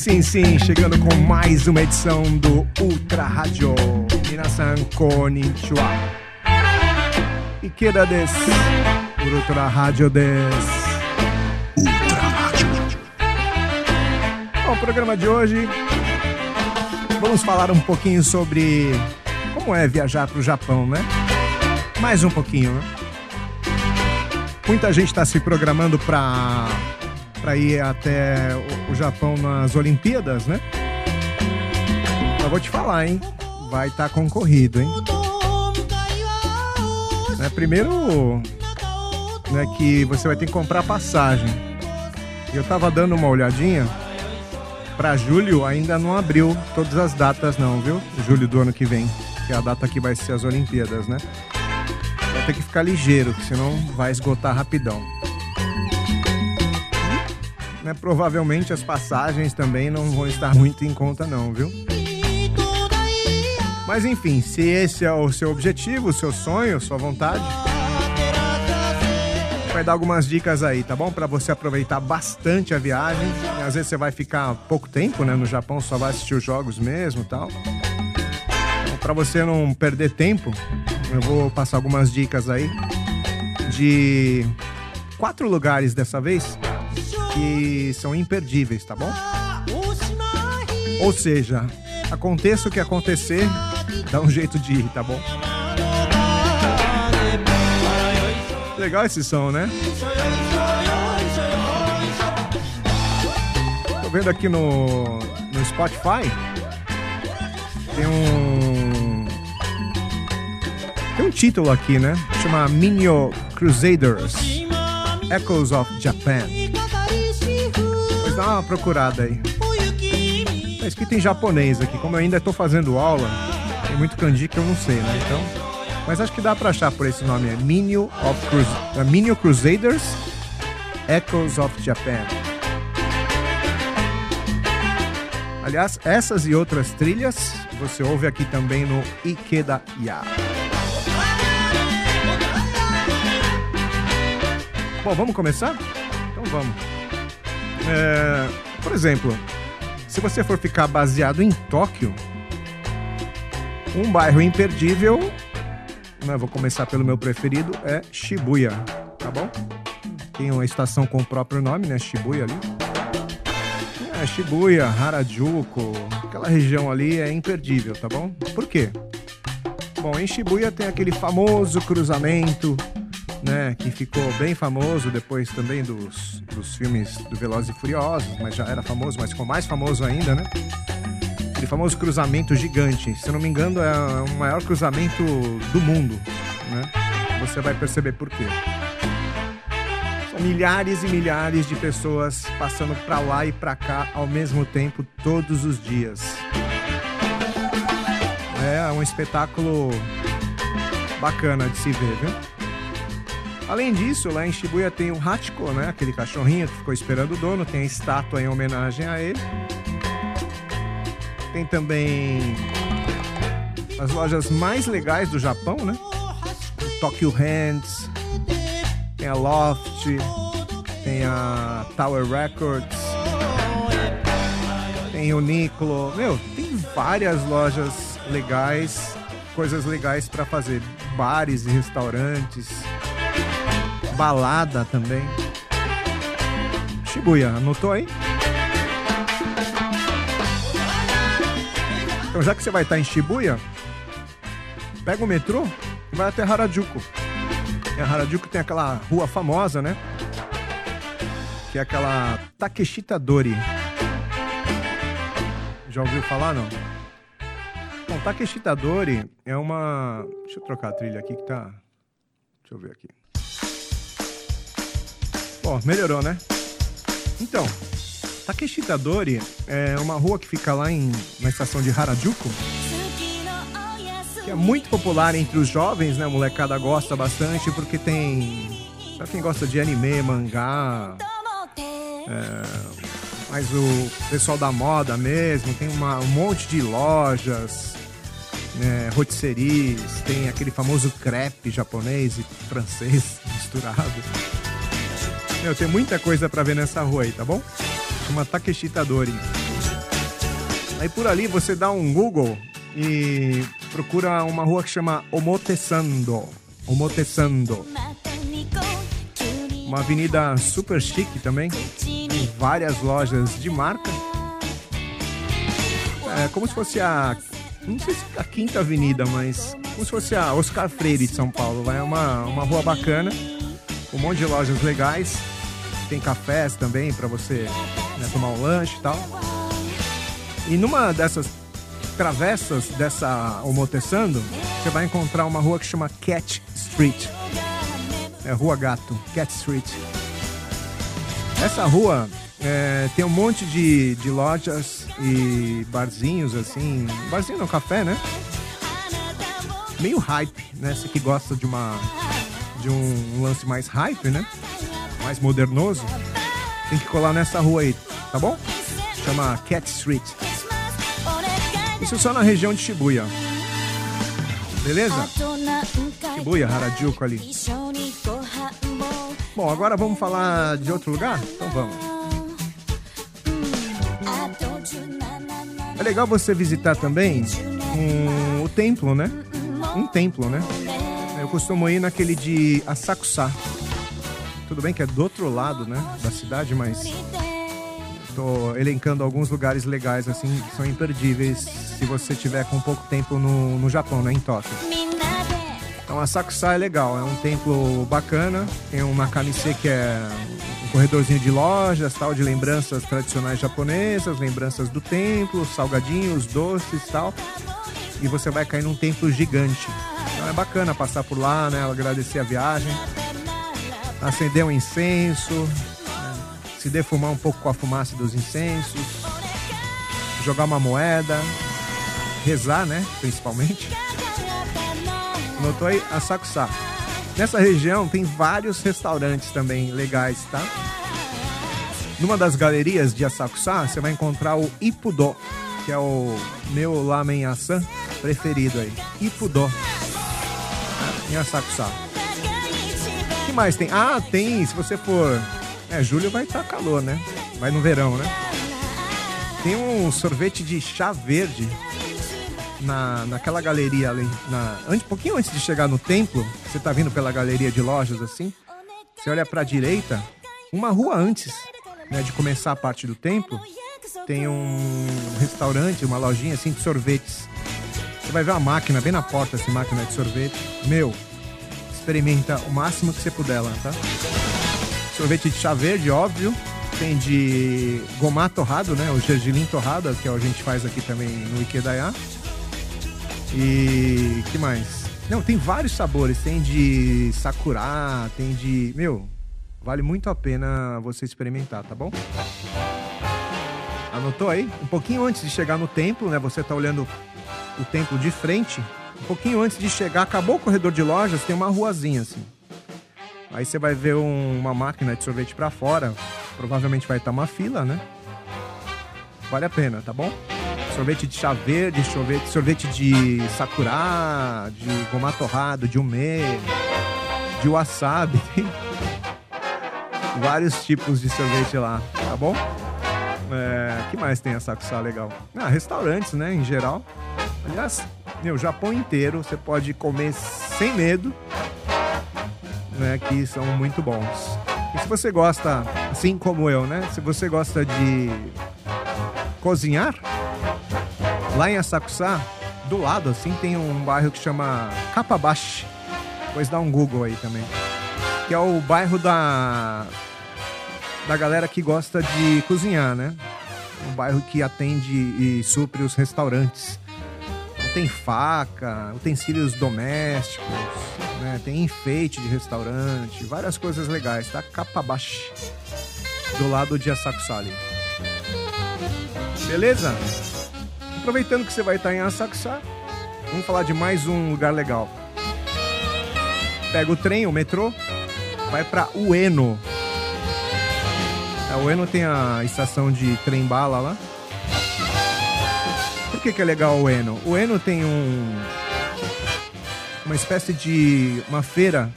sim, sim, chegando com mais uma edição do Ultra Rádio. Minasan konnichiwa. Ikeda desu. Ultra Rádio desu. Ultra Rádio. Bom, o programa de hoje vamos falar um pouquinho sobre como é viajar para o Japão, né? Mais um pouquinho, né? Muita gente está se programando para para ir até Japão nas Olimpíadas, né? Eu vou te falar, hein? Vai estar tá concorrido, hein? Né, primeiro, né, que você vai ter que comprar passagem. Eu tava dando uma olhadinha. Para julho ainda não abriu todas as datas, não, viu? Julho do ano que vem, que é a data que vai ser as Olimpíadas, né? Vai ter que ficar ligeiro, senão vai esgotar rapidão né, provavelmente as passagens também não vão estar muito em conta não, viu? Mas enfim, se esse é o seu objetivo, o seu sonho, sua vontade, vai dar algumas dicas aí, tá bom? Para você aproveitar bastante a viagem. Às vezes você vai ficar pouco tempo, né, no Japão, só vai assistir os jogos mesmo, tal. Então, para você não perder tempo, eu vou passar algumas dicas aí de quatro lugares dessa vez que são imperdíveis, tá bom? Ou seja, aconteça o que acontecer, dá um jeito de ir, tá bom? Legal esse som, né? Tô vendo aqui no, no Spotify. Tem um. Tem um título aqui, né? Chama Minho Crusaders Echoes of Japan dá uma procurada aí. Tá escrito em japonês aqui. Como eu ainda estou fazendo aula, tem muito kanji que eu não sei, né? Então, mas acho que dá para achar por esse nome. É Minio, of Cruz... é Minio Crusaders Echoes of Japan. Aliás, essas e outras trilhas você ouve aqui também no Ikeda Ya. Bom, vamos começar? Então vamos. É, por exemplo, se você for ficar baseado em Tóquio, um bairro imperdível, né, vou começar pelo meu preferido, é Shibuya, tá bom? Tem uma estação com o próprio nome, né? Shibuya ali. É, Shibuya, Harajuku, aquela região ali é imperdível, tá bom? Por quê? Bom, em Shibuya tem aquele famoso cruzamento né, que ficou bem famoso depois também dos, dos filmes do Velozes e Furiosos, mas já era famoso, mas ficou mais famoso ainda, né? Aquele famoso cruzamento gigante. Se eu não me engano, é o maior cruzamento do mundo, né? Você vai perceber por quê. São milhares e milhares de pessoas passando para lá e para cá ao mesmo tempo todos os dias. É um espetáculo bacana de se ver, viu? Além disso, lá em Shibuya tem o Hachiko, né? Aquele cachorrinho que ficou esperando o dono, tem a estátua em homenagem a ele. Tem também as lojas mais legais do Japão, né? Tokyo Hands, tem a Loft, tem a Tower Records, tem o Nicolo. Meu, tem várias lojas legais, coisas legais para fazer, bares e restaurantes balada também. Shibuya, anotou aí? Então, já que você vai estar em Shibuya, pega o metrô e vai até Harajuku. E a Harajuku tem aquela rua famosa, né? Que é aquela Takeshita Dori. Já ouviu falar, não? Bom, Takeshita Dori é uma... Deixa eu trocar a trilha aqui que tá... Deixa eu ver aqui. Ó, melhorou, né? Então, Takeshi Tadori é uma rua que fica lá em, na estação de Harajuku, que é muito popular entre os jovens, né? A molecada gosta bastante porque tem. Pra quem gosta de anime, mangá. É, mas o pessoal da moda mesmo, tem uma, um monte de lojas, né, rotisseries, tem aquele famoso crepe japonês e francês misturado. Meu, tem muita coisa para ver nessa rua aí, tá bom? Uma Takeshita Dori. Aí por ali você dá um Google e procura uma rua que chama Omotesando. Omotesando. Uma avenida super chique também. Tem várias lojas de marca. É como se fosse a. Não sei se a quinta avenida, mas como se fosse a Oscar Freire de São Paulo. É uma, uma rua bacana, um monte de lojas legais. Tem cafés também para você né, tomar um lanche e tal. E numa dessas travessas dessa Omotesando, você vai encontrar uma rua que chama Cat Street. É Rua Gato, Cat Street. Essa rua é, tem um monte de, de lojas e barzinhos assim. Barzinho não, café, né? Meio hype, né? Você que gosta de uma. de um lance mais hype, né? Mais modernoso. Tem que colar nessa rua aí, tá bom? Chama Cat Street. Isso só na região de Shibuya. Beleza? Shibuya, Harajuku ali. Bom, agora vamos falar de outro lugar? Então vamos. É legal você visitar também um, o templo, né? Um templo, né? Eu costumo ir naquele de Asakusa. Tudo bem que é do outro lado, né? Da cidade, mas tô elencando alguns lugares legais assim que são imperdíveis se você tiver com pouco tempo no, no Japão, né? Em Tóquio. Então a Sakusa é legal, é um templo bacana, tem uma Kamise que é um corredorzinho de lojas, tal, de lembranças tradicionais japonesas, lembranças do templo, salgadinhos, doces tal. E você vai cair num templo gigante. Então é bacana passar por lá, né? Agradecer a viagem, acender um incenso, né? se defumar um pouco com a fumaça dos incensos, jogar uma moeda, rezar, né? Principalmente. Notou aí? Asakusa. Nessa região tem vários restaurantes também legais, tá? Numa das galerias de Asakusa, você vai encontrar o Ipudo, que é o meu lamen asan preferido aí. Ipudo. Em Asakusa. Que mais tem? Ah, tem, se você for... É, julho vai estar tá calor, né? Vai no verão, né? Tem um sorvete de chá verde na, naquela galeria ali, na, um pouquinho antes de chegar no templo, você tá vindo pela galeria de lojas assim, você olha pra direita, uma rua antes né, de começar a parte do templo, tem um restaurante, uma lojinha assim de sorvetes. Você vai ver uma máquina bem na porta, assim, máquina de sorvete. Meu, experimenta o máximo que você puder lá, tá? Sorvete de chá verde, óbvio. Tem de gomá torrado, né? O gergelim torrado, que a gente faz aqui também no Ikedaya. E que mais? Não, tem vários sabores. Tem de sakura, tem de. Meu, vale muito a pena você experimentar, tá bom? Anotou aí? Um pouquinho antes de chegar no templo, né? Você tá olhando o templo de frente. Um pouquinho antes de chegar, acabou o corredor de lojas, tem uma ruazinha assim. Aí você vai ver um, uma máquina de sorvete para fora. Provavelmente vai estar uma fila, né? Vale a pena, tá bom? sorvete de chá verde, sorvete, sorvete de sakura, de goma torrado, de umê, de wasabi. Vários tipos de sorvete lá, tá bom? É, que mais tem a Sakusa legal? Ah, restaurantes, né, em geral. Aliás, meu, o Japão inteiro você pode comer sem medo, né, que são muito bons. E se você gosta, assim como eu, né, se você gosta de cozinhar, Lá em Asakusa, do lado, assim, tem um bairro que chama Kapabashi. Depois dá um Google aí também. Que é o bairro da, da galera que gosta de cozinhar, né? Um bairro que atende e supre os restaurantes. Tem faca, utensílios domésticos, né? tem enfeite de restaurante, várias coisas legais, tá? Kapabashi, do lado de Asakusa ali. Beleza? Aproveitando que você vai estar em Asakusa, vamos falar de mais um lugar legal. Pega o trem, o metrô, vai para Ueno. A Ueno tem a estação de trem bala lá. Por que, que é legal o Ueno? O Ueno tem um uma espécie de uma feira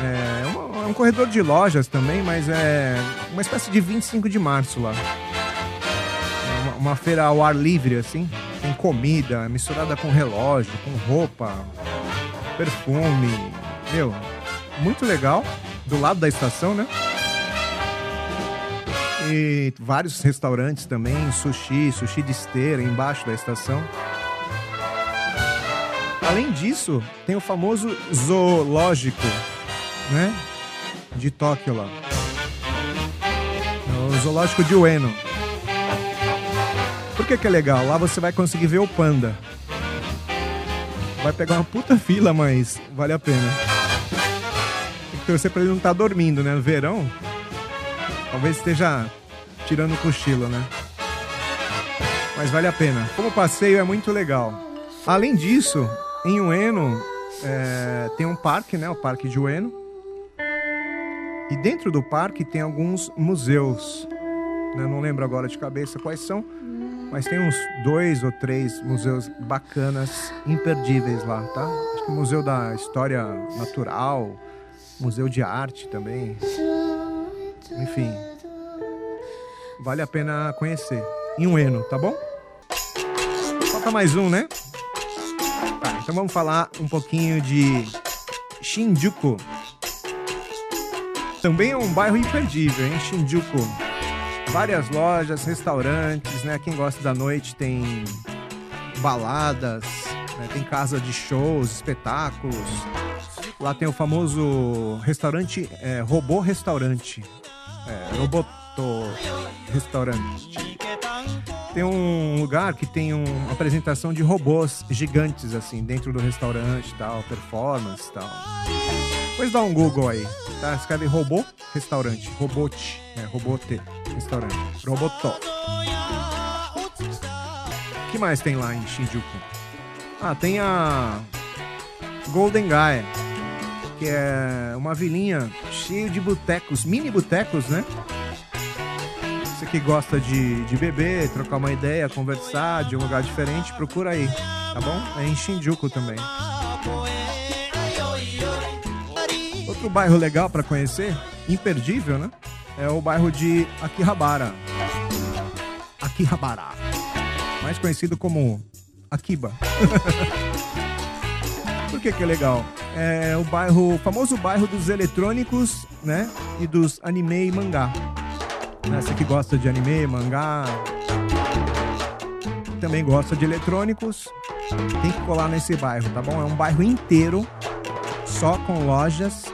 é, um, é um corredor de lojas também, mas é uma espécie de 25 de março lá uma feira ao ar livre, assim. Tem comida misturada com relógio, com roupa, perfume. Meu, muito legal. Do lado da estação, né? E vários restaurantes também, sushi, sushi de esteira embaixo da estação. Além disso, tem o famoso zoológico, né? De Tóquio lá. O zoológico de Ueno. Por que, que é legal? Lá você vai conseguir ver o panda. Vai pegar uma puta fila, mas vale a pena. Tem que torcer pra ele não estar tá dormindo, né? No verão, talvez esteja tirando o cochilo, né? Mas vale a pena. Como passeio é muito legal. Além disso, em Ueno é, tem um parque, né? O Parque de Ueno. E dentro do parque tem alguns museus. Né? Não lembro agora de cabeça quais são, mas tem uns dois ou três museus bacanas, imperdíveis lá, tá? Acho que o Museu da História Natural, Museu de Arte também. Enfim, vale a pena conhecer. Em um Eno, tá bom? Falta mais um, né? Tá, então vamos falar um pouquinho de Shinjuku. Também é um bairro imperdível, hein? Shinjuku várias lojas, restaurantes, né? Quem gosta da noite tem baladas, né? tem casa de shows, espetáculos. Lá tem o famoso restaurante, é, robô restaurante, é, roboto restaurante. Tem um lugar que tem uma apresentação de robôs gigantes assim dentro do restaurante, tal, performance, tal. Depois dá um Google aí, tá? Escreve robô restaurante, robote, né? Robote restaurante, robotó. O que mais tem lá em Shinjuku? Ah, tem a Golden Gaia, que é uma vilinha cheia de botecos, mini botecos, né? Você que gosta de, de beber, trocar uma ideia, conversar de um lugar diferente, procura aí, tá bom? É em Shinjuku também. Outro bairro legal para conhecer, imperdível, né? É o bairro de Akihabara. Akihabara. Mais conhecido como Akiba. Por que que é legal? É o bairro, o famoso bairro dos eletrônicos, né? E dos anime e mangá. Né? Você que gosta de anime, mangá, também gosta de eletrônicos, tem que colar nesse bairro, tá bom? É um bairro inteiro só com lojas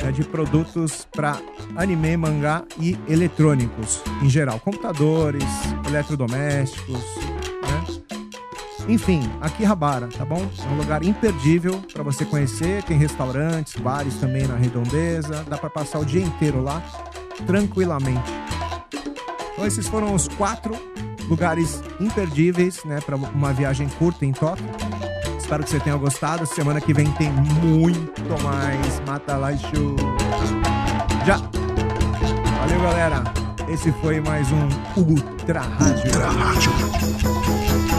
né, de produtos para anime, mangá e eletrônicos em geral, computadores, eletrodomésticos? Enfim, aqui Rabara, tá bom? É um lugar imperdível para você conhecer. Tem restaurantes, bares também na redondeza. Dá para passar o dia inteiro lá tranquilamente. Então esses foram os quatro lugares imperdíveis, né, para uma viagem curta em Tóquio. Espero que você tenha gostado. Semana que vem tem muito mais Mata Lá Show. Já. Valeu, galera. Esse foi mais um Ultra Rádio. Ultra Rádio.